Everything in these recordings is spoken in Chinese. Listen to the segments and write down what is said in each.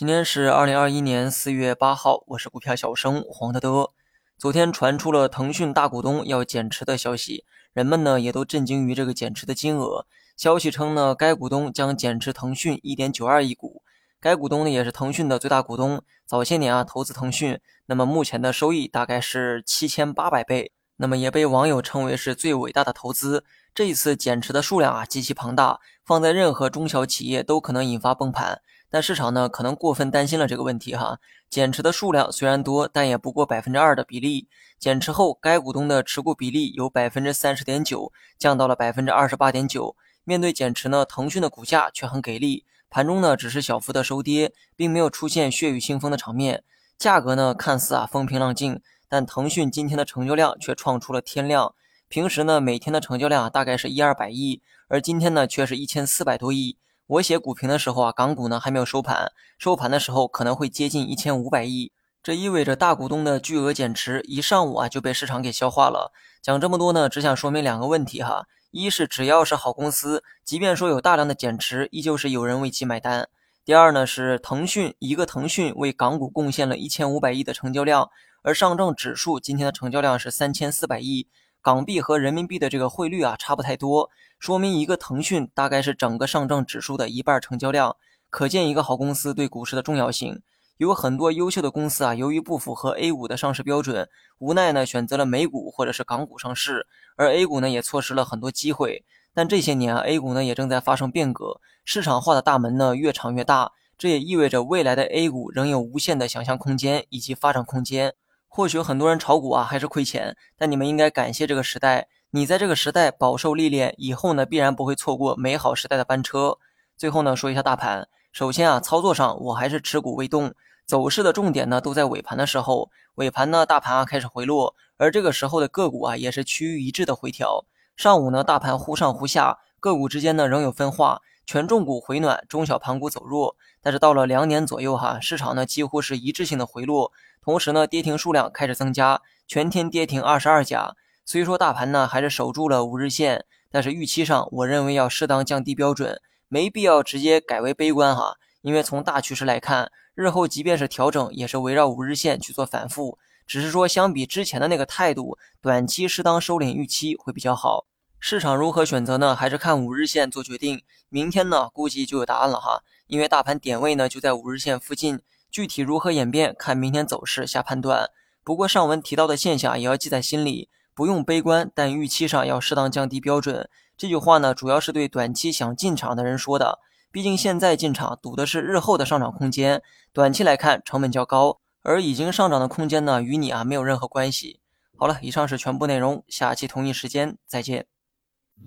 今天是二零二一年四月八号，我是股票小生黄德德。昨天传出了腾讯大股东要减持的消息，人们呢也都震惊于这个减持的金额。消息称呢，该股东将减持腾讯一点九二亿股。该股东呢也是腾讯的最大股东，早些年啊投资腾讯，那么目前的收益大概是七千八百倍，那么也被网友称为是最伟大的投资。这一次减持的数量啊极其庞大，放在任何中小企业都可能引发崩盘。但市场呢，可能过分担心了这个问题哈。减持的数量虽然多，但也不过百分之二的比例。减持后，该股东的持股比例由百分之三十点九降到了百分之二十八点九。面对减持呢，腾讯的股价却很给力，盘中呢只是小幅的收跌，并没有出现血雨腥风的场面。价格呢看似啊风平浪静，但腾讯今天的成交量却创出了天量。平时呢每天的成交量大概是一二百亿，而今天呢却是一千四百多亿。我写股评的时候啊，港股呢还没有收盘，收盘的时候可能会接近一千五百亿，这意味着大股东的巨额减持一上午啊就被市场给消化了。讲这么多呢，只想说明两个问题哈：一是只要是好公司，即便说有大量的减持，依旧是有人为其买单；第二呢是腾讯一个腾讯为港股贡献了一千五百亿的成交量，而上证指数今天的成交量是三千四百亿。港币和人民币的这个汇率啊，差不太多，说明一个腾讯大概是整个上证指数的一半成交量，可见一个好公司对股市的重要性。有很多优秀的公司啊，由于不符合 A 股的上市标准，无奈呢选择了美股或者是港股上市，而 A 股呢也错失了很多机会。但这些年啊，A 股呢也正在发生变革，市场化的大门呢越敞越大，这也意味着未来的 A 股仍有无限的想象空间以及发展空间。或许很多人炒股啊还是亏钱，但你们应该感谢这个时代。你在这个时代饱受历练，以后呢必然不会错过美好时代的班车。最后呢说一下大盘，首先啊操作上我还是持股未动，走势的重点呢都在尾盘的时候。尾盘呢大盘啊开始回落，而这个时候的个股啊也是趋于一致的回调。上午呢大盘忽上忽下，个股之间呢仍有分化，权重股回暖，中小盘股走弱。但是到了两点左右哈，市场呢几乎是一致性的回落。同时呢，跌停数量开始增加，全天跌停二十二家。虽说大盘呢还是守住了五日线，但是预期上，我认为要适当降低标准，没必要直接改为悲观哈。因为从大趋势来看，日后即便是调整，也是围绕五日线去做反复。只是说相比之前的那个态度，短期适当收敛预期会比较好。市场如何选择呢？还是看五日线做决定。明天呢，估计就有答案了哈。因为大盘点位呢就在五日线附近。具体如何演变，看明天走势下判断。不过上文提到的现象也要记在心里，不用悲观，但预期上要适当降低标准。这句话呢，主要是对短期想进场的人说的。毕竟现在进场赌的是日后的上涨空间，短期来看成本较高，而已经上涨的空间呢，与你啊没有任何关系。好了，以上是全部内容，下期同一时间再见。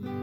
Mm-hmm.